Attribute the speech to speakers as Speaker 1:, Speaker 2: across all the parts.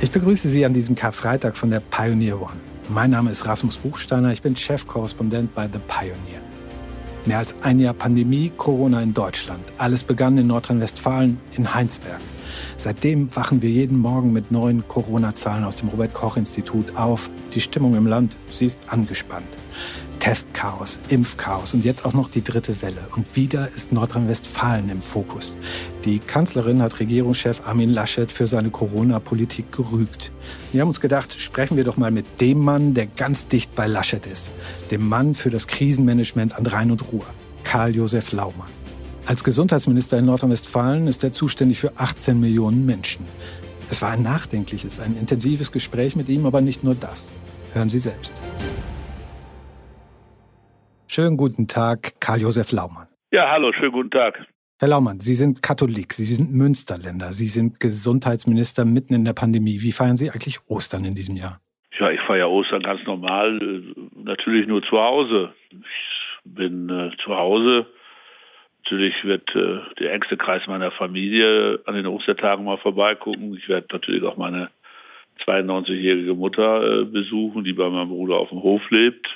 Speaker 1: Ich begrüße Sie an diesem Karfreitag von der Pioneer One. Mein Name ist Rasmus Buchsteiner, ich bin Chefkorrespondent bei The Pioneer. Mehr als ein Jahr Pandemie, Corona in Deutschland. Alles begann in Nordrhein-Westfalen, in Heinsberg. Seitdem wachen wir jeden Morgen mit neuen Corona-Zahlen aus dem Robert-Koch-Institut auf. Die Stimmung im Land, sie ist angespannt. Testchaos, Impfchaos und jetzt auch noch die dritte Welle. Und wieder ist Nordrhein-Westfalen im Fokus. Die Kanzlerin hat Regierungschef Armin Laschet für seine Corona-Politik gerügt. Wir haben uns gedacht, sprechen wir doch mal mit dem Mann, der ganz dicht bei Laschet ist. Dem Mann für das Krisenmanagement an Rhein und Ruhr, Karl-Josef Laumann. Als Gesundheitsminister in Nordrhein-Westfalen ist er zuständig für 18 Millionen Menschen. Es war ein nachdenkliches, ein intensives Gespräch mit ihm, aber nicht nur das. Hören Sie selbst. Schönen guten Tag, Karl-Josef Laumann.
Speaker 2: Ja, hallo, schönen guten Tag.
Speaker 1: Herr Laumann, Sie sind Katholik, Sie sind Münsterländer, Sie sind Gesundheitsminister mitten in der Pandemie. Wie feiern Sie eigentlich Ostern in diesem Jahr?
Speaker 2: Ja, ich feiere Ostern ganz normal, natürlich nur zu Hause. Ich bin äh, zu Hause. Natürlich wird äh, der engste Kreis meiner Familie an den Ostertagen mal vorbeigucken. Ich werde natürlich auch meine 92-jährige Mutter äh, besuchen, die bei meinem Bruder auf dem Hof lebt.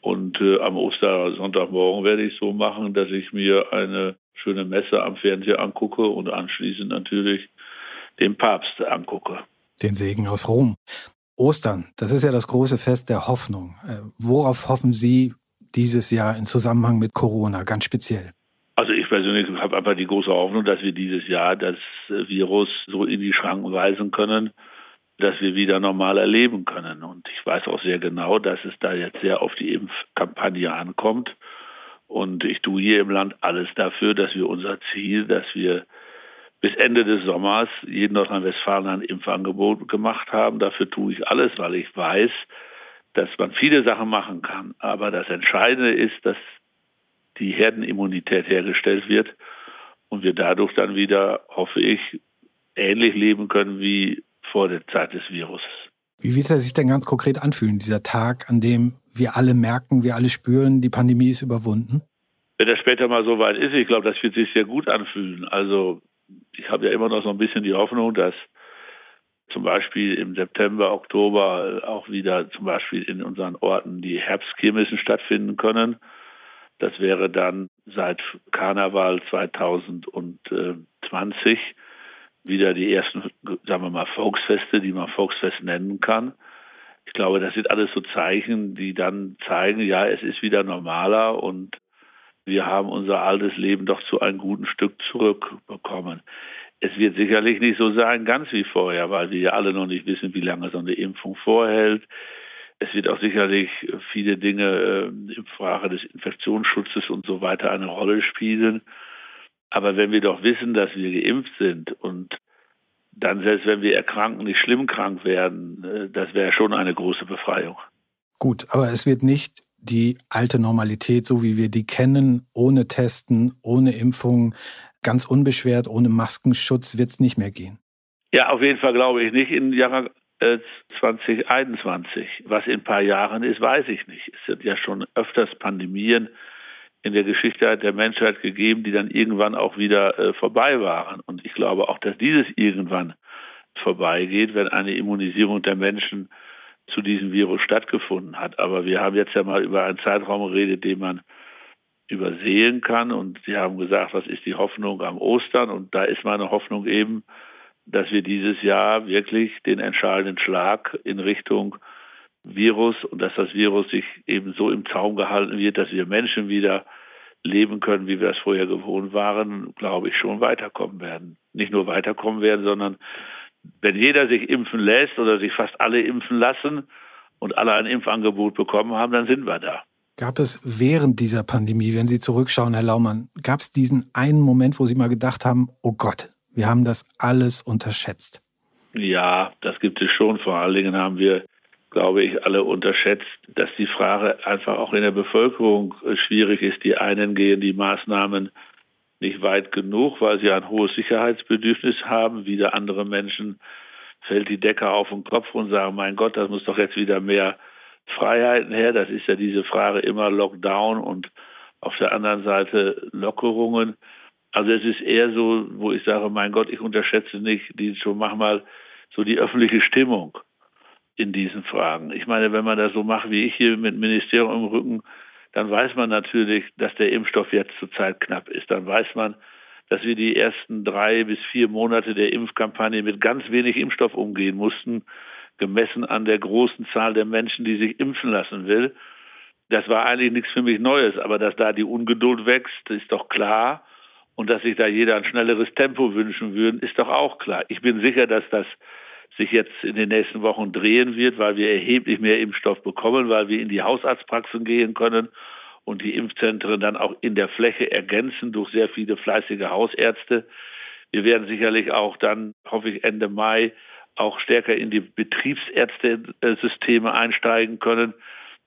Speaker 2: Und äh, am Ostersonntagmorgen werde ich so machen, dass ich mir eine schöne Messe am Fernseher angucke und anschließend natürlich den Papst angucke.
Speaker 1: Den Segen aus Rom. Ostern, das ist ja das große Fest der Hoffnung. Äh, worauf hoffen Sie dieses Jahr in Zusammenhang mit Corona ganz speziell?
Speaker 2: Also ich persönlich habe einfach die große Hoffnung, dass wir dieses Jahr das Virus so in die Schranken weisen können, dass wir wieder normal erleben können. Und ich weiß auch sehr genau, dass es da jetzt sehr auf die Impfkampagne ankommt. Und ich tue hier im Land alles dafür, dass wir unser Ziel, dass wir bis Ende des Sommers jeden Nordrhein-Westfalen ein Impfangebot gemacht haben. Dafür tue ich alles, weil ich weiß, dass man viele Sachen machen kann. Aber das Entscheidende ist, dass die Herdenimmunität hergestellt wird und wir dadurch dann wieder, hoffe ich, ähnlich leben können wie vor der Zeit des Virus.
Speaker 1: Wie wird er sich denn ganz konkret anfühlen, dieser Tag, an dem wir alle merken, wir alle spüren, die Pandemie ist überwunden?
Speaker 2: Wenn das später mal so weit ist, ich glaube, das wird sich sehr gut anfühlen. Also ich habe ja immer noch so ein bisschen die Hoffnung, dass zum Beispiel im September, Oktober auch wieder zum Beispiel in unseren Orten die Herbstkirmessen stattfinden können. Das wäre dann seit Karneval 2020 wieder die ersten, sagen wir mal, Volksfeste, die man Volksfest nennen kann. Ich glaube, das sind alles so Zeichen, die dann zeigen, ja, es ist wieder normaler und wir haben unser altes Leben doch zu einem guten Stück zurückbekommen. Es wird sicherlich nicht so sein, ganz wie vorher, weil wir ja alle noch nicht wissen, wie lange so eine Impfung vorhält. Es wird auch sicherlich viele Dinge äh, im Frage des Infektionsschutzes und so weiter eine Rolle spielen. Aber wenn wir doch wissen, dass wir geimpft sind und dann selbst wenn wir erkranken, nicht schlimm krank werden, äh, das wäre schon eine große Befreiung.
Speaker 1: Gut, aber es wird nicht die alte Normalität, so wie wir die kennen, ohne Testen, ohne Impfung, ganz unbeschwert, ohne Maskenschutz, wird es nicht mehr gehen.
Speaker 2: Ja, auf jeden Fall glaube ich nicht im Jahr 2021. Äh, Was in ein paar Jahren ist, weiß ich nicht. Es sind ja schon öfters Pandemien in der Geschichte der Menschheit gegeben, die dann irgendwann auch wieder äh, vorbei waren. Und ich glaube auch, dass dieses irgendwann vorbeigeht, wenn eine Immunisierung der Menschen zu diesem Virus stattgefunden hat. Aber wir haben jetzt ja mal über einen Zeitraum geredet, den man übersehen kann. Und Sie haben gesagt, was ist die Hoffnung am Ostern? Und da ist meine Hoffnung eben, dass wir dieses Jahr wirklich den entscheidenden Schlag in Richtung Virus und dass das Virus sich eben so im Zaum gehalten wird, dass wir Menschen wieder leben können, wie wir es vorher gewohnt waren, glaube ich, schon weiterkommen werden. Nicht nur weiterkommen werden, sondern wenn jeder sich impfen lässt oder sich fast alle impfen lassen und alle ein Impfangebot bekommen haben, dann sind wir da.
Speaker 1: Gab es während dieser Pandemie, wenn Sie zurückschauen, Herr Laumann, gab es diesen einen Moment, wo Sie mal gedacht haben, oh Gott, wir haben das alles unterschätzt?
Speaker 2: Ja, das gibt es schon. Vor allen Dingen haben wir, glaube ich, alle unterschätzt, dass die Frage einfach auch in der Bevölkerung äh, schwierig ist. Die einen gehen die Maßnahmen nicht weit genug, weil sie ein hohes Sicherheitsbedürfnis haben. Wieder andere Menschen fällt die Decke auf den Kopf und sagen, mein Gott, das muss doch jetzt wieder mehr Freiheiten her. Das ist ja diese Frage immer Lockdown und auf der anderen Seite Lockerungen. Also es ist eher so, wo ich sage, mein Gott, ich unterschätze nicht die schon manchmal so die öffentliche Stimmung in diesen Fragen. Ich meine, wenn man das so macht wie ich hier mit Ministerium im Rücken, dann weiß man natürlich, dass der Impfstoff jetzt zurzeit knapp ist. Dann weiß man, dass wir die ersten drei bis vier Monate der Impfkampagne mit ganz wenig Impfstoff umgehen mussten, gemessen an der großen Zahl der Menschen, die sich impfen lassen will. Das war eigentlich nichts für mich Neues, aber dass da die Ungeduld wächst, ist doch klar. Und dass sich da jeder ein schnelleres Tempo wünschen würde, ist doch auch klar. Ich bin sicher, dass das sich jetzt in den nächsten Wochen drehen wird, weil wir erheblich mehr Impfstoff bekommen, weil wir in die Hausarztpraxen gehen können und die Impfzentren dann auch in der Fläche ergänzen durch sehr viele fleißige Hausärzte. Wir werden sicherlich auch dann, hoffe ich, Ende Mai auch stärker in die Betriebsärztesysteme einsteigen können.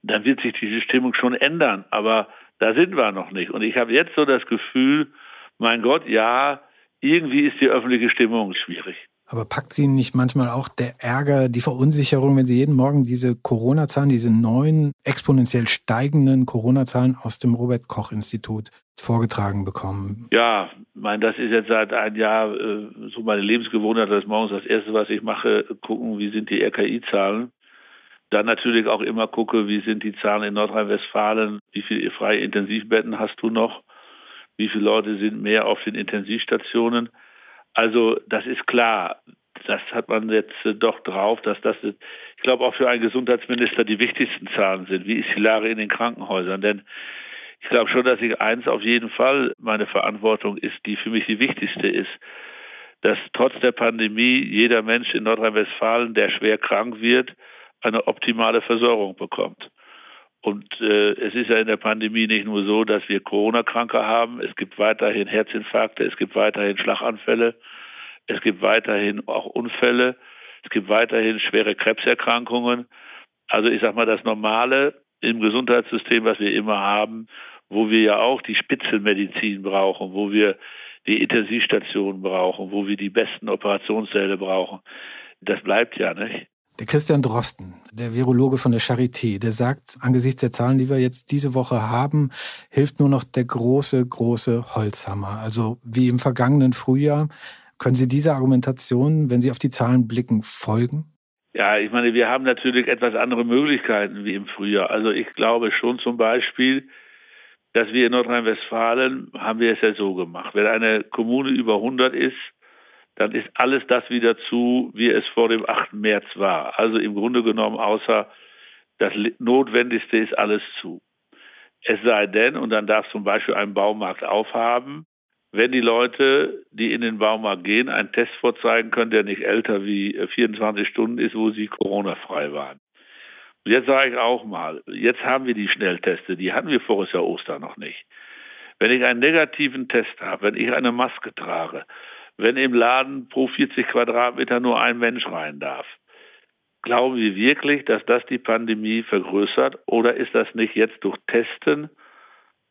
Speaker 2: Dann wird sich diese Stimmung schon ändern. Aber da sind wir noch nicht. Und ich habe jetzt so das Gefühl, mein Gott, ja, irgendwie ist die öffentliche Stimmung schwierig.
Speaker 1: Aber packt Sie nicht manchmal auch der Ärger, die Verunsicherung, wenn Sie jeden Morgen diese Corona-Zahlen, diese neuen exponentiell steigenden Corona-Zahlen aus dem Robert-Koch-Institut vorgetragen bekommen?
Speaker 2: Ja, mein, das ist jetzt seit einem Jahr äh, so meine Lebensgewohnheit, dass morgens das Erste, was ich mache, gucken, wie sind die RKI-Zahlen. Dann natürlich auch immer gucke, wie sind die Zahlen in Nordrhein-Westfalen, wie viele freie Intensivbetten hast du noch, wie viele Leute sind mehr auf den Intensivstationen. Also das ist klar, das hat man jetzt äh, doch drauf, dass das, ich glaube, auch für einen Gesundheitsminister die wichtigsten Zahlen sind. Wie ist die Lage in den Krankenhäusern? Denn ich glaube schon, dass ich eins auf jeden Fall meine Verantwortung ist, die für mich die wichtigste ist, dass trotz der Pandemie jeder Mensch in Nordrhein-Westfalen, der schwer krank wird, eine optimale Versorgung bekommt. Und äh, es ist ja in der Pandemie nicht nur so, dass wir Corona-Kranke haben. Es gibt weiterhin Herzinfarkte, es gibt weiterhin Schlaganfälle, es gibt weiterhin auch Unfälle, es gibt weiterhin schwere Krebserkrankungen. Also ich sage mal, das Normale im Gesundheitssystem, was wir immer haben, wo wir ja auch die Spitzenmedizin brauchen, wo wir die Intensivstationen brauchen, wo wir die besten Operationssäle brauchen, das bleibt ja nicht.
Speaker 1: Der Christian Drosten, der Virologe von der Charité, der sagt, angesichts der Zahlen, die wir jetzt diese Woche haben, hilft nur noch der große, große Holzhammer. Also wie im vergangenen Frühjahr. Können Sie dieser Argumentation, wenn Sie auf die Zahlen blicken, folgen?
Speaker 2: Ja, ich meine, wir haben natürlich etwas andere Möglichkeiten wie im Frühjahr. Also ich glaube schon zum Beispiel, dass wir in Nordrhein-Westfalen haben wir es ja so gemacht. Wenn eine Kommune über 100 ist, dann ist alles das wieder zu, wie es vor dem 8. März war. Also im Grunde genommen, außer das Notwendigste ist alles zu. Es sei denn, und dann darf zum Beispiel ein Baumarkt aufhaben, wenn die Leute, die in den Baumarkt gehen, einen Test vorzeigen können, der nicht älter wie 24 Stunden ist, wo sie Corona-frei waren. Und jetzt sage ich auch mal, jetzt haben wir die Schnellteste, die hatten wir Jahr Ostern noch nicht. Wenn ich einen negativen Test habe, wenn ich eine Maske trage, wenn im Laden pro 40 Quadratmeter nur ein Mensch rein darf. Glauben Sie wirklich, dass das die Pandemie vergrößert oder ist das nicht jetzt durch Testen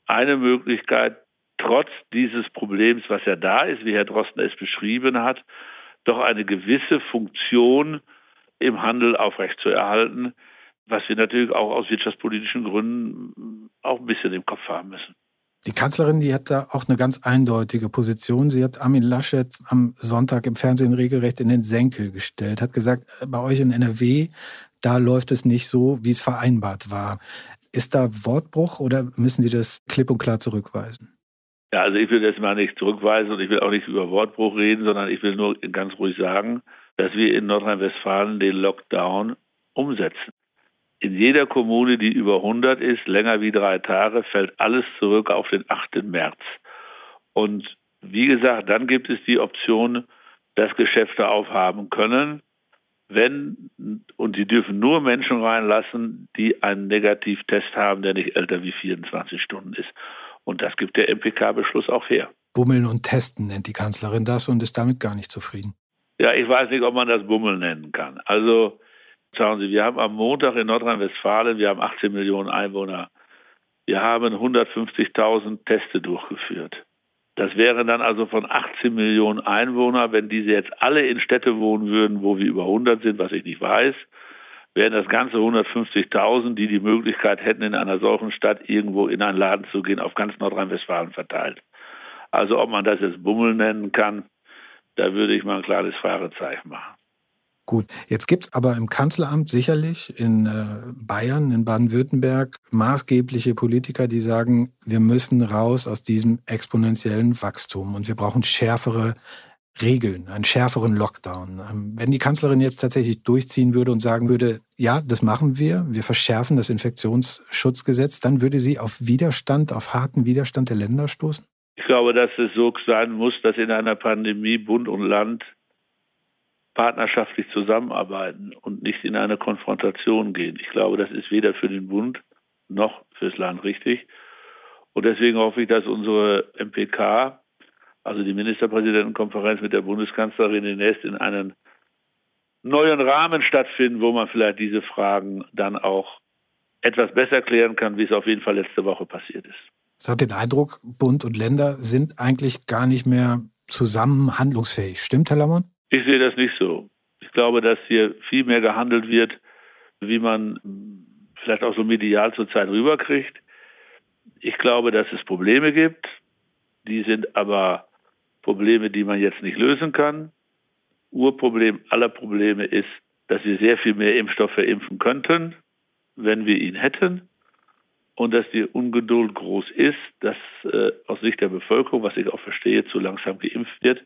Speaker 2: eine Möglichkeit, trotz dieses Problems, was ja da ist, wie Herr Drosten es beschrieben hat, doch eine gewisse Funktion im Handel aufrechtzuerhalten, was wir natürlich auch aus wirtschaftspolitischen Gründen auch ein bisschen im Kopf haben müssen.
Speaker 1: Die Kanzlerin, die hat da auch eine ganz eindeutige Position. Sie hat Armin Laschet am Sonntag im Fernsehen regelrecht in den Senkel gestellt, hat gesagt, bei euch in NRW, da läuft es nicht so, wie es vereinbart war. Ist da Wortbruch oder müssen Sie das klipp und klar zurückweisen?
Speaker 2: Ja, also ich will das mal nicht zurückweisen und ich will auch nicht über Wortbruch reden, sondern ich will nur ganz ruhig sagen, dass wir in Nordrhein-Westfalen den Lockdown umsetzen. In jeder Kommune, die über 100 ist, länger wie drei Tage, fällt alles zurück auf den 8. März. Und wie gesagt, dann gibt es die Option, dass Geschäfte aufhaben können, wenn, und sie dürfen nur Menschen reinlassen, die einen Negativtest haben, der nicht älter wie 24 Stunden ist. Und das gibt der MPK-Beschluss auch her.
Speaker 1: Bummeln und testen nennt die Kanzlerin das und ist damit gar nicht zufrieden.
Speaker 2: Ja, ich weiß nicht, ob man das Bummel nennen kann. Also schauen Sie, wir haben am Montag in Nordrhein-Westfalen, wir haben 18 Millionen Einwohner, wir haben 150.000 Teste durchgeführt. Das wären dann also von 18 Millionen Einwohnern, wenn diese jetzt alle in Städte wohnen würden, wo wir über 100 sind, was ich nicht weiß, wären das ganze 150.000, die die Möglichkeit hätten, in einer solchen Stadt irgendwo in einen Laden zu gehen, auf ganz Nordrhein-Westfalen verteilt. Also ob man das jetzt Bummel nennen kann, da würde ich mal ein kleines Fragezeichen machen.
Speaker 1: Gut, jetzt gibt es aber im Kanzleramt sicherlich in äh, Bayern, in Baden-Württemberg maßgebliche Politiker, die sagen, wir müssen raus aus diesem exponentiellen Wachstum und wir brauchen schärfere Regeln, einen schärferen Lockdown. Ähm, wenn die Kanzlerin jetzt tatsächlich durchziehen würde und sagen würde, ja, das machen wir, wir verschärfen das Infektionsschutzgesetz, dann würde sie auf Widerstand, auf harten Widerstand der Länder stoßen?
Speaker 2: Ich glaube, dass es so sein muss, dass in einer Pandemie Bund und Land partnerschaftlich zusammenarbeiten und nicht in eine Konfrontation gehen. Ich glaube, das ist weder für den Bund noch fürs Land richtig. Und deswegen hoffe ich, dass unsere MPK, also die Ministerpräsidentenkonferenz mit der Bundeskanzlerin demnächst in einen neuen Rahmen stattfinden, wo man vielleicht diese Fragen dann auch etwas besser klären kann, wie es auf jeden Fall letzte Woche passiert ist.
Speaker 1: Es hat den Eindruck, Bund und Länder sind eigentlich gar nicht mehr zusammen handlungsfähig. Stimmt, Herr Lamont?
Speaker 2: Ich sehe das nicht so. Ich glaube, dass hier viel mehr gehandelt wird, wie man vielleicht auch so medial zurzeit rüberkriegt. Ich glaube, dass es Probleme gibt. Die sind aber Probleme, die man jetzt nicht lösen kann. Urproblem aller Probleme ist, dass wir sehr viel mehr Impfstoff verimpfen könnten, wenn wir ihn hätten. Und dass die Ungeduld groß ist, dass äh, aus Sicht der Bevölkerung, was ich auch verstehe, zu langsam geimpft wird.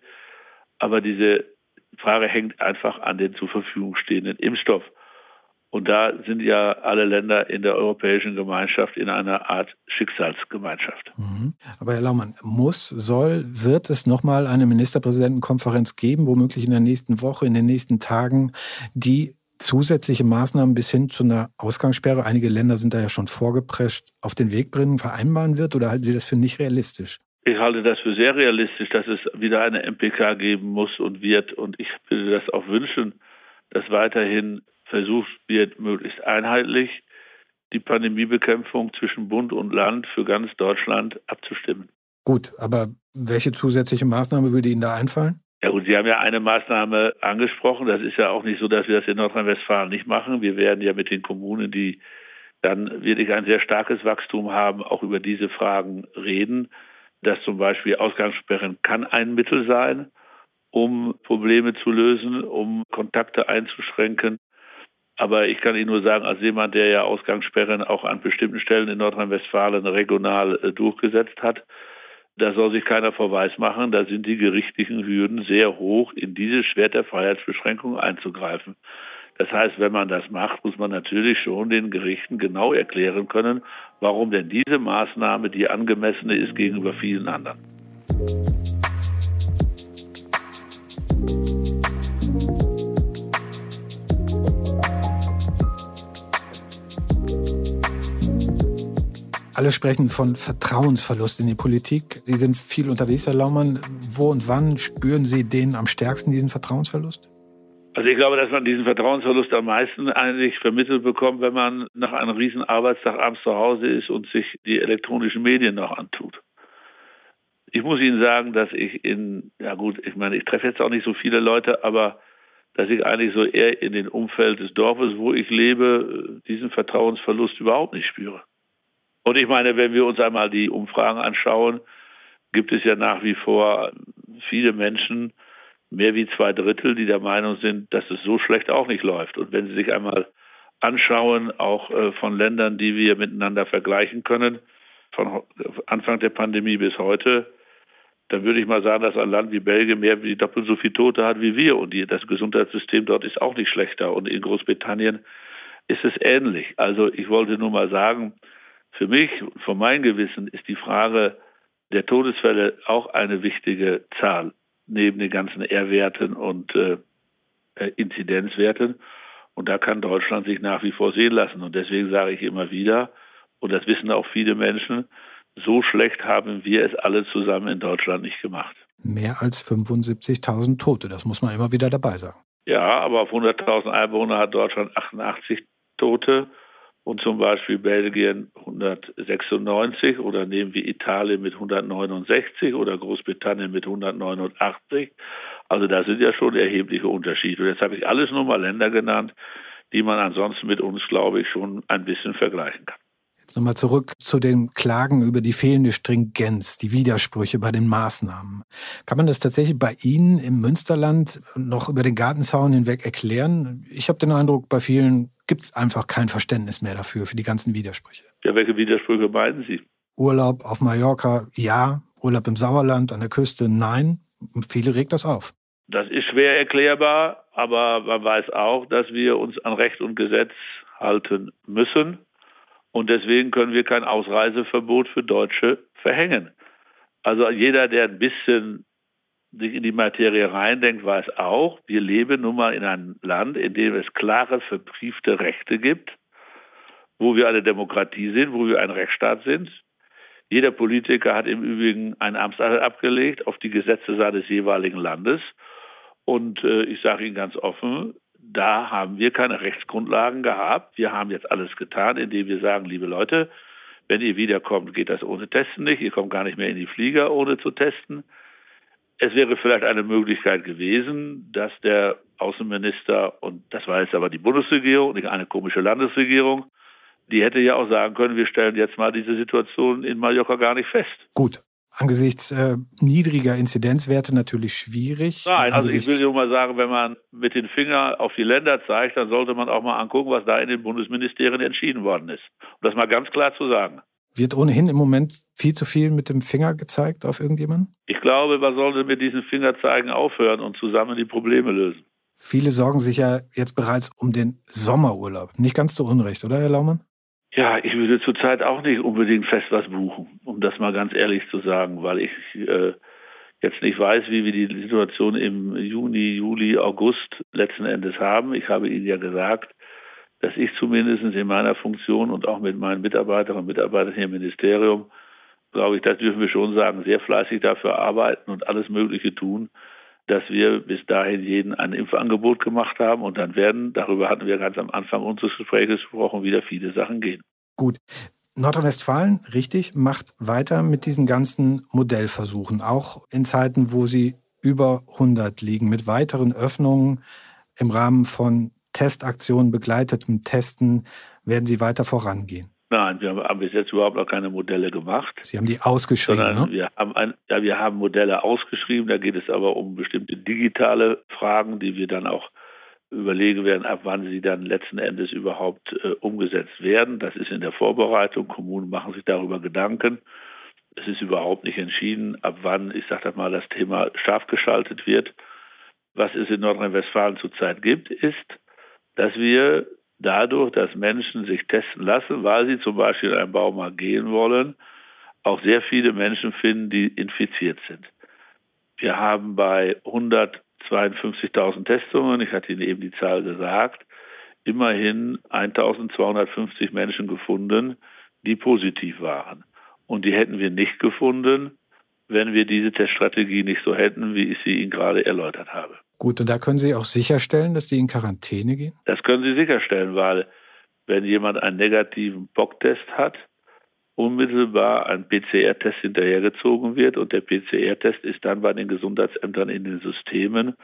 Speaker 2: Aber diese Frage hängt einfach an den zur Verfügung stehenden Impfstoff. Und da sind ja alle Länder in der Europäischen Gemeinschaft in einer Art Schicksalsgemeinschaft.
Speaker 1: Mhm. Aber Herr Laumann, muss, soll, wird es nochmal eine Ministerpräsidentenkonferenz geben, womöglich in der nächsten Woche, in den nächsten Tagen, die zusätzliche Maßnahmen bis hin zu einer Ausgangssperre, einige Länder sind da ja schon vorgeprescht, auf den Weg bringen, vereinbaren wird? Oder halten Sie das für nicht realistisch?
Speaker 2: Ich halte das für sehr realistisch, dass es wieder eine MPK geben muss und wird. Und ich würde das auch wünschen, dass weiterhin versucht wird, möglichst einheitlich die Pandemiebekämpfung zwischen Bund und Land für ganz Deutschland abzustimmen.
Speaker 1: Gut, aber welche zusätzliche Maßnahme würde Ihnen da einfallen?
Speaker 2: Ja gut, Sie haben ja eine Maßnahme angesprochen. Das ist ja auch nicht so, dass wir das in Nordrhein-Westfalen nicht machen. Wir werden ja mit den Kommunen, die dann wirklich ein sehr starkes Wachstum haben, auch über diese Fragen reden dass zum Beispiel Ausgangssperren kann ein Mittel sein, um Probleme zu lösen, um Kontakte einzuschränken. Aber ich kann Ihnen nur sagen, als jemand, der ja Ausgangssperren auch an bestimmten Stellen in Nordrhein-Westfalen regional äh, durchgesetzt hat, da soll sich keiner Verweis machen, da sind die gerichtlichen Hürden sehr hoch, in diese Schwert der Freiheitsbeschränkung einzugreifen. Das heißt, wenn man das macht, muss man natürlich schon den Gerichten genau erklären können, warum denn diese Maßnahme die angemessene ist gegenüber vielen anderen.
Speaker 1: Alle sprechen von Vertrauensverlust in die Politik. Sie sind viel unterwegs, Herr Laumann. Wo und wann spüren Sie den am stärksten, diesen Vertrauensverlust?
Speaker 2: Also ich glaube, dass man diesen Vertrauensverlust am meisten eigentlich vermittelt bekommt, wenn man nach einem riesen Arbeitstag abends zu Hause ist und sich die elektronischen Medien noch antut. Ich muss Ihnen sagen, dass ich in, ja gut, ich meine, ich treffe jetzt auch nicht so viele Leute, aber dass ich eigentlich so eher in dem Umfeld des Dorfes, wo ich lebe, diesen Vertrauensverlust überhaupt nicht spüre. Und ich meine, wenn wir uns einmal die Umfragen anschauen, gibt es ja nach wie vor viele Menschen, mehr wie zwei Drittel, die der Meinung sind, dass es so schlecht auch nicht läuft. Und wenn Sie sich einmal anschauen, auch äh, von Ländern, die wir miteinander vergleichen können, von Anfang der Pandemie bis heute, dann würde ich mal sagen, dass ein Land wie Belgien mehr wie doppelt so viele Tote hat wie wir. Und das Gesundheitssystem dort ist auch nicht schlechter. Und in Großbritannien ist es ähnlich. Also ich wollte nur mal sagen, für mich, von meinem Gewissen, ist die Frage der Todesfälle auch eine wichtige Zahl neben den ganzen R-Werten und äh, äh, Inzidenzwerten. Und da kann Deutschland sich nach wie vor sehen lassen. Und deswegen sage ich immer wieder, und das wissen auch viele Menschen, so schlecht haben wir es alle zusammen in Deutschland nicht gemacht.
Speaker 1: Mehr als 75.000 Tote, das muss man immer wieder dabei sagen.
Speaker 2: Ja, aber auf 100.000 Einwohner hat Deutschland 88 Tote und zum Beispiel Belgien 196 oder nehmen wir Italien mit 169 oder Großbritannien mit 189. Also da sind ja schon erhebliche Unterschiede. Und jetzt habe ich alles nur mal Länder genannt, die man ansonsten mit uns, glaube ich, schon ein bisschen vergleichen kann.
Speaker 1: Jetzt nochmal zurück zu den Klagen über die fehlende Stringenz, die Widersprüche bei den Maßnahmen. Kann man das tatsächlich bei Ihnen im Münsterland noch über den Gartenzaun hinweg erklären? Ich habe den Eindruck, bei vielen gibt es einfach kein Verständnis mehr dafür, für die ganzen Widersprüche.
Speaker 2: Ja, welche Widersprüche meinen Sie?
Speaker 1: Urlaub auf Mallorca, ja. Urlaub im Sauerland, an der Küste, nein. Viele regt das auf.
Speaker 2: Das ist schwer erklärbar, aber man weiß auch, dass wir uns an Recht und Gesetz halten müssen. Und deswegen können wir kein Ausreiseverbot für Deutsche verhängen. Also jeder, der ein bisschen sich in die Materie reindenkt, weiß auch, wir leben nun mal in einem Land, in dem es klare, verbriefte Rechte gibt, wo wir eine Demokratie sind, wo wir ein Rechtsstaat sind. Jeder Politiker hat im Übrigen ein Amtsanteil abgelegt auf die Gesetze seines jeweiligen Landes. Und äh, ich sage Ihnen ganz offen, da haben wir keine Rechtsgrundlagen gehabt. Wir haben jetzt alles getan, indem wir sagen, liebe Leute, wenn ihr wiederkommt, geht das ohne Testen nicht. Ihr kommt gar nicht mehr in die Flieger, ohne zu testen. Es wäre vielleicht eine Möglichkeit gewesen, dass der Außenminister, und das war jetzt aber die Bundesregierung, nicht eine komische Landesregierung, die hätte ja auch sagen können, wir stellen jetzt mal diese Situation in Mallorca gar nicht fest.
Speaker 1: Gut, angesichts äh, niedriger Inzidenzwerte natürlich schwierig.
Speaker 2: Nein, also ich will nur mal sagen, wenn man mit den Fingern auf die Länder zeigt, dann sollte man auch mal angucken, was da in den Bundesministerien entschieden worden ist. Um das mal ganz klar zu sagen.
Speaker 1: Wird ohnehin im Moment viel zu viel mit dem Finger gezeigt auf irgendjemanden?
Speaker 2: Ich glaube, man sollte mit diesen Fingerzeigen aufhören und zusammen die Probleme lösen.
Speaker 1: Viele sorgen sich ja jetzt bereits um den Sommerurlaub. Nicht ganz zu Unrecht, oder, Herr Laumann?
Speaker 2: Ja, ich würde zurzeit auch nicht unbedingt fest was buchen, um das mal ganz ehrlich zu sagen, weil ich äh, jetzt nicht weiß, wie wir die Situation im Juni, Juli, August letzten Endes haben. Ich habe Ihnen ja gesagt, dass ich zumindest in meiner Funktion und auch mit meinen Mitarbeiterinnen und Mitarbeitern hier im Ministerium, glaube ich, das dürfen wir schon sagen, sehr fleißig dafür arbeiten und alles Mögliche tun, dass wir bis dahin jeden ein Impfangebot gemacht haben und dann werden, darüber hatten wir ganz am Anfang unseres Gesprächs gesprochen, wieder viele Sachen gehen.
Speaker 1: Gut. Nordrhein-Westfalen, richtig, macht weiter mit diesen ganzen Modellversuchen, auch in Zeiten, wo sie über 100 liegen, mit weiteren Öffnungen im Rahmen von Testaktionen, begleitetem Testen, werden sie weiter vorangehen.
Speaker 2: Nein, wir haben bis jetzt überhaupt noch keine Modelle gemacht.
Speaker 1: Sie haben die ausgeschrieben, ne?
Speaker 2: Wir haben, ein, ja, wir haben Modelle ausgeschrieben, da geht es aber um bestimmte digitale Fragen, die wir dann auch überlegen werden, ab wann sie dann letzten Endes überhaupt äh, umgesetzt werden. Das ist in der Vorbereitung. Kommunen machen sich darüber Gedanken. Es ist überhaupt nicht entschieden, ab wann, ich sage das mal, das Thema scharf geschaltet wird. Was es in Nordrhein-Westfalen zurzeit gibt, ist, dass wir dadurch, dass Menschen sich testen lassen, weil sie zum Beispiel in einen Baumarkt gehen wollen, auch sehr viele Menschen finden, die infiziert sind. Wir haben bei 152.000 Testungen, ich hatte Ihnen eben die Zahl gesagt, immerhin 1250 Menschen gefunden, die positiv waren. Und die hätten wir nicht gefunden, wenn wir diese Teststrategie nicht so hätten, wie ich sie Ihnen gerade erläutert habe.
Speaker 1: Gut, und da können Sie auch sicherstellen, dass die in Quarantäne gehen?
Speaker 2: Das können Sie sicherstellen, weil wenn jemand einen negativen Bocktest hat, unmittelbar ein PCR-Test hinterhergezogen wird und der PCR-Test ist dann bei den Gesundheitsämtern in den Systemen,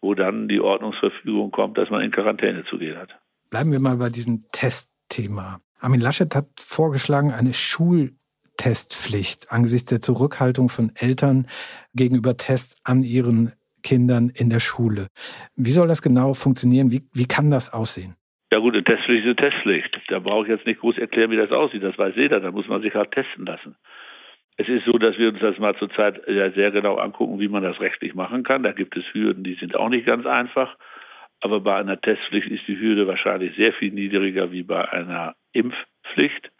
Speaker 2: wo dann die Ordnungsverfügung kommt, dass man in Quarantäne zu gehen hat.
Speaker 1: Bleiben wir mal bei diesem Testthema. Armin Laschet hat vorgeschlagen, eine Schultestpflicht angesichts der Zurückhaltung von Eltern gegenüber Tests an ihren Kindern in der Schule. Wie soll das genau funktionieren? Wie, wie kann das aussehen?
Speaker 2: Ja gut, eine Testpflicht ist eine Testpflicht. Da brauche ich jetzt nicht groß erklären, wie das aussieht. Das weiß jeder. Da muss man sich halt testen lassen. Es ist so, dass wir uns das mal zurzeit ja sehr genau angucken, wie man das rechtlich machen kann. Da gibt es Hürden, die sind auch nicht ganz einfach. Aber bei einer Testpflicht ist die Hürde wahrscheinlich sehr viel niedriger wie bei einer Impfpflicht,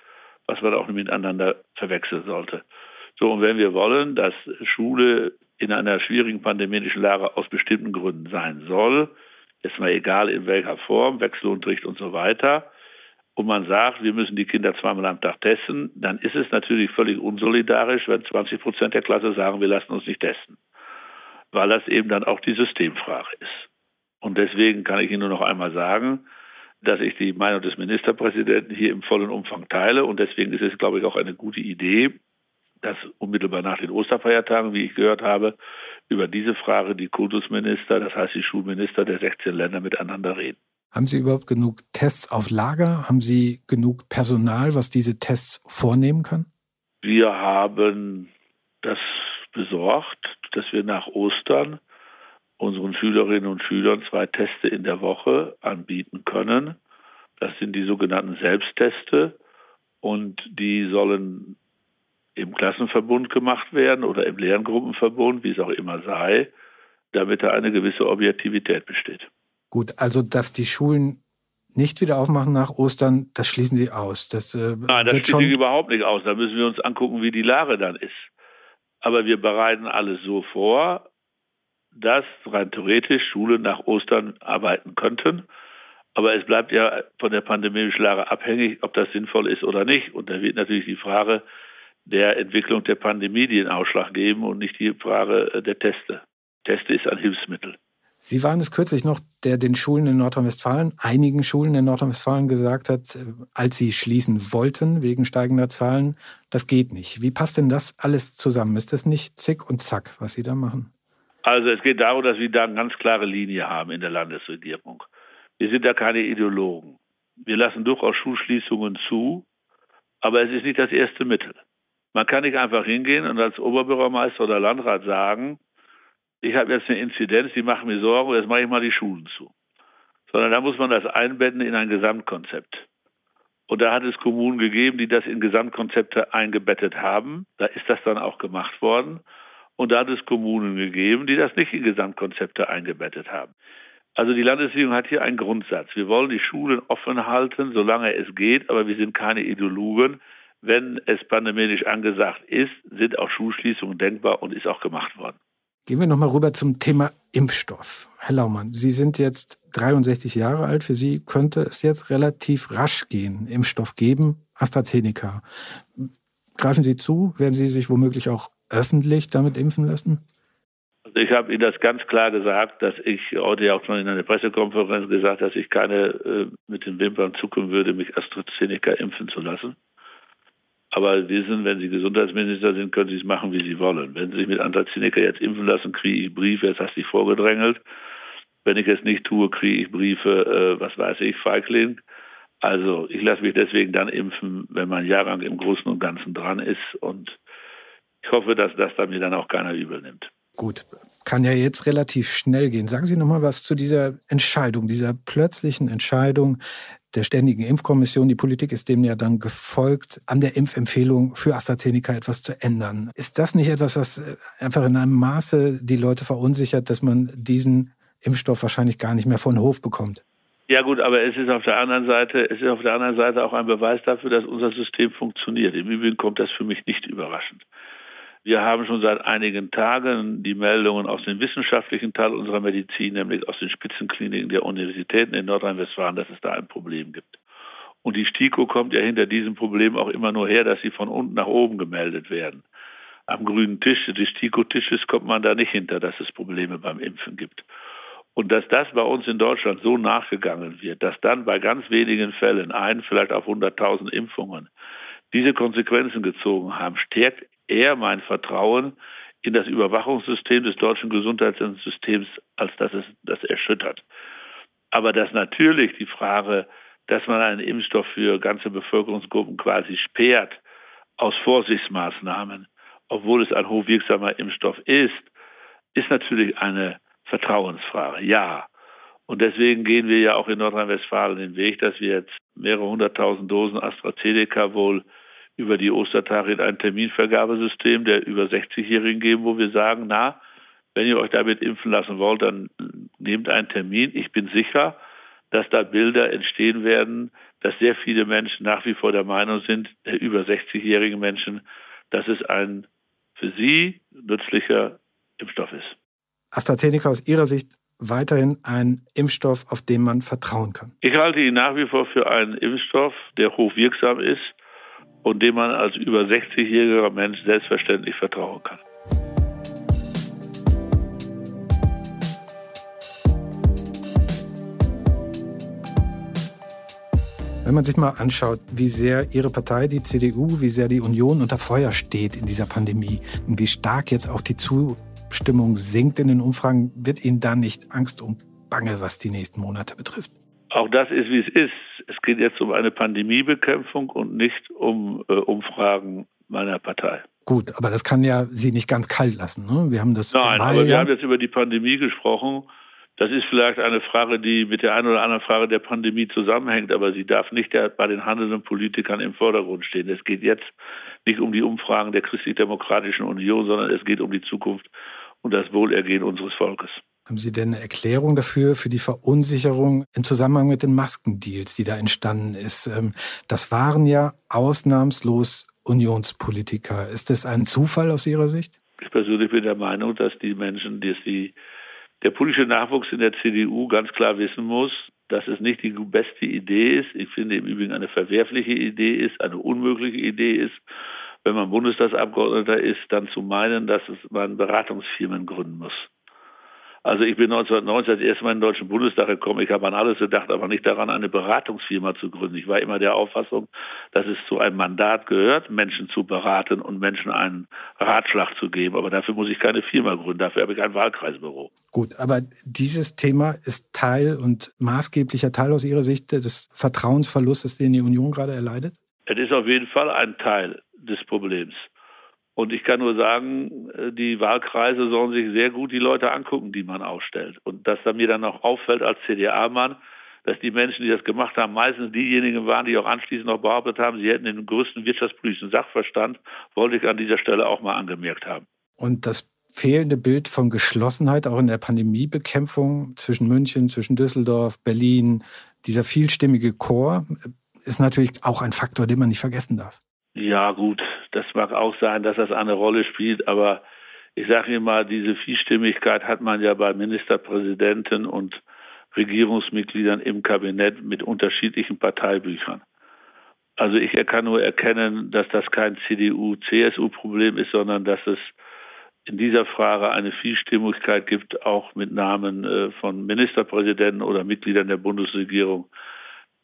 Speaker 2: was man auch miteinander verwechseln sollte. So, und wenn wir wollen, dass Schule in einer schwierigen pandemischen Lage aus bestimmten Gründen sein soll, ist mal egal in welcher Form, Wechselunterricht und so weiter, und man sagt, wir müssen die Kinder zweimal am Tag testen, dann ist es natürlich völlig unsolidarisch, wenn 20 Prozent der Klasse sagen, wir lassen uns nicht testen. weil das eben dann auch die Systemfrage ist. Und deswegen kann ich Ihnen nur noch einmal sagen, dass ich die Meinung des Ministerpräsidenten hier im vollen Umfang teile. Und deswegen ist es, glaube ich, auch eine gute Idee, dass unmittelbar nach den Osterfeiertagen, wie ich gehört habe, über diese Frage die Kultusminister, das heißt die Schulminister der 16 Länder miteinander reden.
Speaker 1: Haben Sie überhaupt genug Tests auf Lager? Haben Sie genug Personal, was diese Tests vornehmen kann?
Speaker 2: Wir haben das besorgt, dass wir nach Ostern unseren Schülerinnen und Schülern zwei Teste in der Woche anbieten können. Das sind die sogenannten Selbstteste und die sollen im Klassenverbund gemacht werden oder im Lerngruppenverbund, wie es auch immer sei, damit da eine gewisse Objektivität besteht.
Speaker 1: Gut, also dass die Schulen nicht wieder aufmachen nach Ostern, das schließen Sie aus. Das,
Speaker 2: äh, Nein, das schließe ich überhaupt nicht aus. Da müssen wir uns angucken, wie die Lage dann ist. Aber wir bereiten alles so vor, dass rein theoretisch Schulen nach Ostern arbeiten könnten. Aber es bleibt ja von der pandemischen Lage abhängig, ob das sinnvoll ist oder nicht. Und da wird natürlich die Frage der Entwicklung der Pandemie den Ausschlag geben und nicht die Frage der Teste. Teste ist ein Hilfsmittel.
Speaker 1: Sie waren es kürzlich noch, der den Schulen in Nordrhein-Westfalen, einigen Schulen in Nordrhein-Westfalen gesagt hat, äh, als sie schließen wollten wegen steigender Zahlen, das geht nicht. Wie passt denn das alles zusammen? Ist das nicht zick und zack, was Sie da machen?
Speaker 2: Also es geht darum, dass wir da eine ganz klare Linie haben in der Landesregierung. Wir sind da keine Ideologen. Wir lassen durchaus Schulschließungen zu, aber es ist nicht das erste Mittel. Man kann nicht einfach hingehen und als Oberbürgermeister oder Landrat sagen, ich habe jetzt eine Inzidenz, die macht mir Sorgen, jetzt mache ich mal die Schulen zu. Sondern da muss man das einbetten in ein Gesamtkonzept. Und da hat es Kommunen gegeben, die das in Gesamtkonzepte eingebettet haben. Da ist das dann auch gemacht worden. Und da hat es Kommunen gegeben, die das nicht in Gesamtkonzepte eingebettet haben. Also die Landesregierung hat hier einen Grundsatz. Wir wollen die Schulen offen halten, solange es geht, aber wir sind keine Ideologen. Wenn es pandemisch angesagt ist, sind auch Schulschließungen denkbar und ist auch gemacht worden.
Speaker 1: Gehen wir nochmal rüber zum Thema Impfstoff. Herr Laumann, Sie sind jetzt 63 Jahre alt. Für Sie könnte es jetzt relativ rasch gehen, Impfstoff geben, AstraZeneca. Greifen Sie zu? Werden Sie sich womöglich auch öffentlich damit impfen lassen?
Speaker 2: Also ich habe Ihnen das ganz klar gesagt, dass ich heute ja auch schon in einer Pressekonferenz gesagt habe, dass ich keine äh, mit den Wimpern zucken würde, mich AstraZeneca impfen zu lassen. Aber wissen, wenn Sie Gesundheitsminister sind, können Sie es machen, wie Sie wollen. Wenn Sie sich mit AstraZeneca jetzt impfen lassen, kriege ich Briefe, jetzt hast du dich vorgedrängelt. Wenn ich es nicht tue, kriege ich Briefe, äh, was weiß ich, Feigling. Also ich lasse mich deswegen dann impfen, wenn mein Jahrgang im Großen und Ganzen dran ist. Und ich hoffe, dass das dann mir dann auch keiner übel nimmt.
Speaker 1: Gut, kann ja jetzt relativ schnell gehen. Sagen Sie noch mal was zu dieser Entscheidung, dieser plötzlichen Entscheidung der Ständigen Impfkommission. Die Politik ist dem ja dann gefolgt, an der Impfempfehlung für AstraZeneca etwas zu ändern. Ist das nicht etwas, was äh, einfach in einem Maße die Leute verunsichert, dass man diesen Impfstoff wahrscheinlich gar nicht mehr von Hof bekommt?
Speaker 2: Ja gut, aber es ist auf der anderen Seite, es ist auf der anderen Seite auch ein Beweis dafür, dass unser System funktioniert. Im Übrigen kommt das für mich nicht überraschend. Wir haben schon seit einigen Tagen die Meldungen aus dem wissenschaftlichen Teil unserer Medizin, nämlich aus den Spitzenkliniken der Universitäten in Nordrhein-Westfalen, dass es da ein Problem gibt. Und die STIKO kommt ja hinter diesem Problem auch immer nur her, dass sie von unten nach oben gemeldet werden. Am grünen Tisch des STIKO-Tisches kommt man da nicht hinter, dass es Probleme beim Impfen gibt. Und dass das bei uns in Deutschland so nachgegangen wird, dass dann bei ganz wenigen Fällen, ein, vielleicht auf 100.000 Impfungen, diese Konsequenzen gezogen haben, stärkt eher mein Vertrauen in das Überwachungssystem des deutschen Gesundheitssystems, als dass es das erschüttert. Aber dass natürlich die Frage, dass man einen Impfstoff für ganze Bevölkerungsgruppen quasi sperrt aus Vorsichtsmaßnahmen, obwohl es ein hochwirksamer Impfstoff ist, ist natürlich eine Vertrauensfrage. Ja. Und deswegen gehen wir ja auch in Nordrhein-Westfalen den Weg, dass wir jetzt mehrere hunderttausend Dosen AstraZeneca wohl über die Ostertage in ein Terminvergabesystem der über 60-Jährigen geben, wo wir sagen, na, wenn ihr euch damit impfen lassen wollt, dann nehmt einen Termin. Ich bin sicher, dass da Bilder entstehen werden, dass sehr viele Menschen nach wie vor der Meinung sind, der über 60-jährigen Menschen, dass es ein für sie nützlicher Impfstoff ist.
Speaker 1: AstraZeneca aus Ihrer Sicht weiterhin ein Impfstoff, auf den man vertrauen kann?
Speaker 2: Ich halte ihn nach wie vor für einen Impfstoff, der hochwirksam ist und dem man als über 60-jähriger Mensch selbstverständlich vertrauen kann.
Speaker 1: Wenn man sich mal anschaut, wie sehr Ihre Partei, die CDU, wie sehr die Union unter Feuer steht in dieser Pandemie und wie stark jetzt auch die Zustimmung sinkt in den Umfragen, wird Ihnen da nicht Angst und Bange, was die nächsten Monate betrifft?
Speaker 2: Auch das ist, wie es ist. Es geht jetzt um eine Pandemiebekämpfung und nicht um äh, Umfragen meiner Partei.
Speaker 1: Gut, aber das kann ja Sie nicht ganz kalt lassen. Ne? Wir haben das
Speaker 2: Nein, aber wir haben jetzt über die Pandemie gesprochen. Das ist vielleicht eine Frage, die mit der einen oder anderen Frage der Pandemie zusammenhängt, aber sie darf nicht bei den handelnden Politikern im Vordergrund stehen. Es geht jetzt nicht um die Umfragen der Christlich-Demokratischen Union, sondern es geht um die Zukunft und das Wohlergehen unseres Volkes.
Speaker 1: Haben Sie denn eine Erklärung dafür, für die Verunsicherung im Zusammenhang mit den Maskendeals, die da entstanden ist? Ähm, das waren ja ausnahmslos Unionspolitiker. Ist das ein Zufall aus Ihrer Sicht?
Speaker 2: Ich persönlich bin der Meinung, dass die Menschen, dass die, der politische Nachwuchs in der CDU ganz klar wissen muss, dass es nicht die beste Idee ist. Ich finde im Übrigen eine verwerfliche Idee ist, eine unmögliche Idee ist, wenn man Bundestagsabgeordneter ist, dann zu meinen, dass man Beratungsfirmen gründen muss. Also ich bin 1990 das erste Mal in den Deutschen Bundestag gekommen. Ich habe an alles gedacht, aber nicht daran, eine Beratungsfirma zu gründen. Ich war immer der Auffassung, dass es zu einem Mandat gehört, Menschen zu beraten und Menschen einen Ratschlag zu geben. Aber dafür muss ich keine Firma gründen. Dafür habe ich ein Wahlkreisbüro.
Speaker 1: Gut, aber dieses Thema ist Teil und maßgeblicher Teil aus Ihrer Sicht des Vertrauensverlustes, den die Union gerade erleidet?
Speaker 2: Es ist auf jeden Fall ein Teil des Problems. Und ich kann nur sagen, äh, die Wahlkreise sollen sich sehr gut die Leute angucken, die man aufstellt. Und dass da mir dann auch auffällt als CDA-Mann, dass die Menschen, die das gemacht haben, meistens diejenigen waren, die auch anschließend noch behauptet haben, sie hätten den größten wirtschaftspolitischen Sachverstand, wollte ich an dieser Stelle auch mal angemerkt haben.
Speaker 1: Und das fehlende Bild von Geschlossenheit auch in der Pandemiebekämpfung zwischen München, zwischen Düsseldorf, Berlin, dieser vielstimmige Chor ist natürlich auch ein Faktor, den man nicht vergessen darf.
Speaker 2: Ja, gut, das mag auch sein, dass das eine Rolle spielt, aber ich sage Ihnen mal, diese Vielstimmigkeit hat man ja bei Ministerpräsidenten und Regierungsmitgliedern im Kabinett mit unterschiedlichen Parteibüchern. Also ich kann nur erkennen, dass das kein CDU-CSU-Problem ist, sondern dass es in dieser Frage eine Vielstimmigkeit gibt, auch mit Namen äh, von Ministerpräsidenten oder Mitgliedern der Bundesregierung,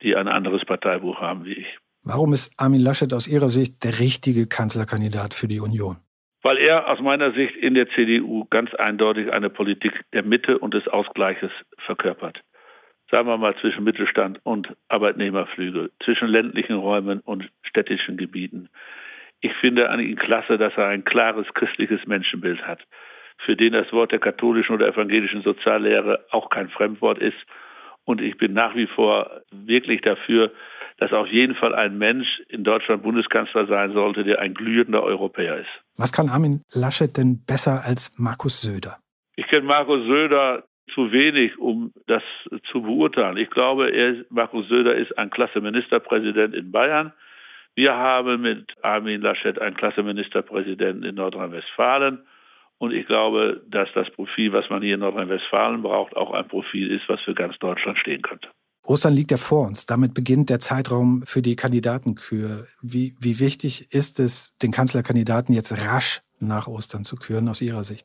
Speaker 2: die ein anderes Parteibuch haben wie ich.
Speaker 1: Warum ist Armin Laschet aus Ihrer Sicht der richtige Kanzlerkandidat für die Union?
Speaker 2: Weil er aus meiner Sicht in der CDU ganz eindeutig eine Politik der Mitte und des Ausgleiches verkörpert. Sagen wir mal zwischen Mittelstand und Arbeitnehmerflügel, zwischen ländlichen Räumen und städtischen Gebieten. Ich finde an ihm klasse, dass er ein klares christliches Menschenbild hat, für den das Wort der katholischen oder evangelischen Soziallehre auch kein Fremdwort ist. Und ich bin nach wie vor wirklich dafür, dass auf jeden Fall ein Mensch in Deutschland Bundeskanzler sein sollte, der ein glühender Europäer ist.
Speaker 1: Was kann Armin Laschet denn besser als Markus Söder?
Speaker 2: Ich kenne Markus Söder zu wenig, um das zu beurteilen. Ich glaube, er, Markus Söder ist ein klasse Ministerpräsident in Bayern. Wir haben mit Armin Laschet einen klasse Ministerpräsidenten in Nordrhein-Westfalen. Und ich glaube, dass das Profil, was man hier in Nordrhein-Westfalen braucht, auch ein Profil ist, was für ganz Deutschland stehen könnte.
Speaker 1: Ostern liegt ja vor uns. Damit beginnt der Zeitraum für die Kandidatenkür. Wie, wie wichtig ist es, den Kanzlerkandidaten jetzt rasch nach Ostern zu küren, aus Ihrer Sicht?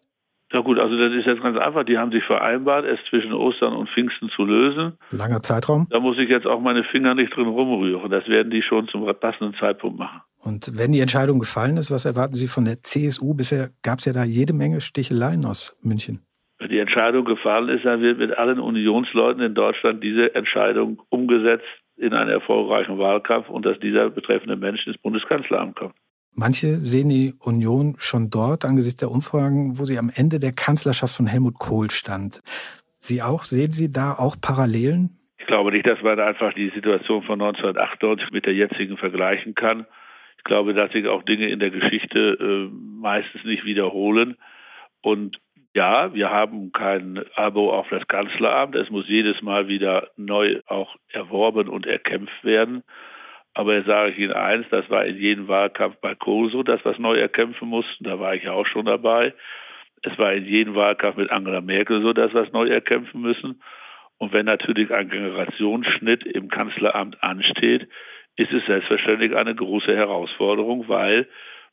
Speaker 2: Ja gut, also das ist jetzt ganz einfach. Die haben sich vereinbart, es zwischen Ostern und Pfingsten zu lösen.
Speaker 1: Langer Zeitraum.
Speaker 2: Da muss ich jetzt auch meine Finger nicht drin rumrühren. Das werden die schon zum passenden Zeitpunkt machen.
Speaker 1: Und wenn die Entscheidung gefallen ist, was erwarten Sie von der CSU? Bisher gab es ja da jede Menge Sticheleien aus München
Speaker 2: die Entscheidung gefallen ist, dann wird mit allen Unionsleuten in Deutschland diese Entscheidung umgesetzt in einen erfolgreichen Wahlkampf und dass dieser betreffende Mensch ins Bundeskanzleramt kommt.
Speaker 1: Manche sehen die Union schon dort angesichts der Umfragen, wo sie am Ende der Kanzlerschaft von Helmut Kohl stand. Sie auch? Sehen Sie da auch Parallelen?
Speaker 2: Ich glaube nicht, dass man einfach die Situation von 1998 mit der jetzigen vergleichen kann. Ich glaube, dass sich auch Dinge in der Geschichte äh, meistens nicht wiederholen. Und ja, wir haben kein Abo auf das Kanzleramt. Es muss jedes Mal wieder neu auch erworben und erkämpft werden. Aber jetzt sage ich Ihnen eins, das war in jedem Wahlkampf bei Kohl so, dass wir es neu erkämpfen mussten. Da war ich ja auch schon dabei. Es war in jedem Wahlkampf mit Angela Merkel so, dass wir es neu erkämpfen müssen. Und wenn natürlich ein Generationsschnitt im Kanzleramt ansteht, ist es selbstverständlich eine große Herausforderung, weil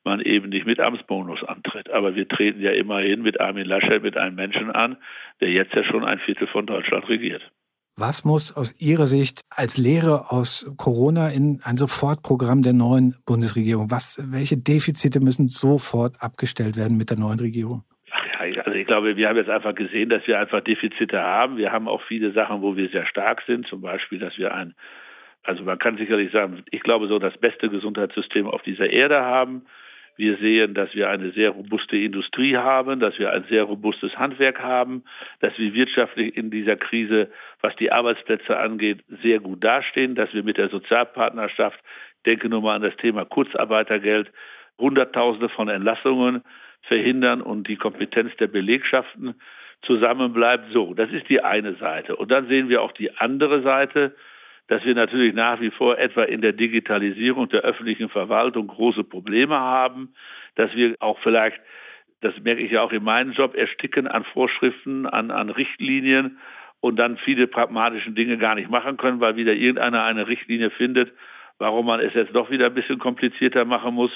Speaker 2: man eben nicht mit Amtsbonus antritt. Aber wir treten ja immerhin mit Armin Laschet mit einem Menschen an, der jetzt ja schon ein Viertel von Deutschland regiert.
Speaker 1: Was muss aus Ihrer Sicht als Lehre aus Corona in ein Sofortprogramm der neuen Bundesregierung? Was, welche Defizite müssen sofort abgestellt werden mit der neuen Regierung?
Speaker 2: Also ich glaube, wir haben jetzt einfach gesehen, dass wir einfach Defizite haben. Wir haben auch viele Sachen, wo wir sehr stark sind. Zum Beispiel, dass wir ein, also man kann sicherlich sagen, ich glaube so das beste Gesundheitssystem auf dieser Erde haben. Wir sehen, dass wir eine sehr robuste Industrie haben, dass wir ein sehr robustes Handwerk haben, dass wir wirtschaftlich in dieser Krise, was die Arbeitsplätze angeht, sehr gut dastehen, dass wir mit der Sozialpartnerschaft, denke nur mal an das Thema Kurzarbeitergeld, Hunderttausende von Entlassungen verhindern und die Kompetenz der Belegschaften zusammenbleibt. So, das ist die eine Seite. Und dann sehen wir auch die andere Seite, dass wir natürlich nach wie vor etwa in der Digitalisierung der öffentlichen Verwaltung große Probleme haben, dass wir auch vielleicht, das merke ich ja auch in meinem Job, ersticken an Vorschriften, an, an Richtlinien und dann viele pragmatische Dinge gar nicht machen können, weil wieder irgendeiner eine Richtlinie findet, warum man es jetzt doch wieder ein bisschen komplizierter machen muss.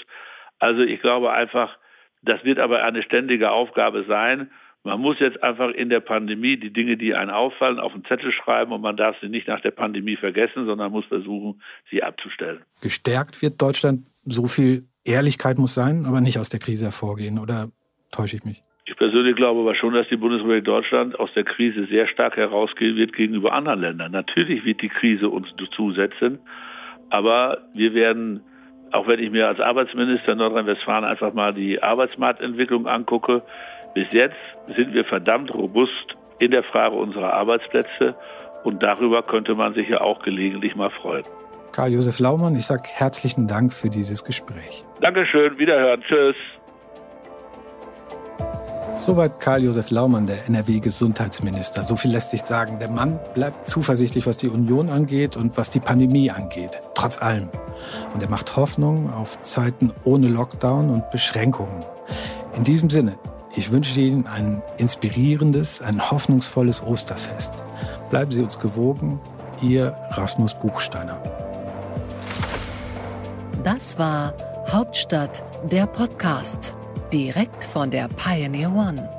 Speaker 2: Also ich glaube einfach, das wird aber eine ständige Aufgabe sein. Man muss jetzt einfach in der Pandemie die Dinge, die einen auffallen, auf den Zettel schreiben und man darf sie nicht nach der Pandemie vergessen, sondern muss versuchen, sie abzustellen.
Speaker 1: Gestärkt wird Deutschland, so viel Ehrlichkeit muss sein, aber nicht aus der Krise hervorgehen, oder täusche ich mich?
Speaker 2: Ich persönlich glaube aber schon, dass die Bundesrepublik Deutschland aus der Krise sehr stark herausgehen wird gegenüber anderen Ländern. Natürlich wird die Krise uns zusetzen, aber wir werden auch wenn ich mir als Arbeitsminister Nordrhein-Westfalen einfach mal die Arbeitsmarktentwicklung angucke, bis jetzt sind wir verdammt robust in der Frage unserer Arbeitsplätze und darüber könnte man sich ja auch gelegentlich mal freuen.
Speaker 1: Karl-Josef Laumann, ich sage herzlichen Dank für dieses Gespräch.
Speaker 2: Dankeschön, wiederhören, tschüss.
Speaker 1: Soweit Karl-Josef Laumann, der NRW-Gesundheitsminister. So viel lässt sich sagen. Der Mann bleibt zuversichtlich, was die Union angeht und was die Pandemie angeht. Trotz allem. Und er macht Hoffnung auf Zeiten ohne Lockdown und Beschränkungen. In diesem Sinne, ich wünsche Ihnen ein inspirierendes, ein hoffnungsvolles Osterfest. Bleiben Sie uns gewogen. Ihr Rasmus Buchsteiner.
Speaker 3: Das war Hauptstadt, der Podcast direkt von der Pioneer One.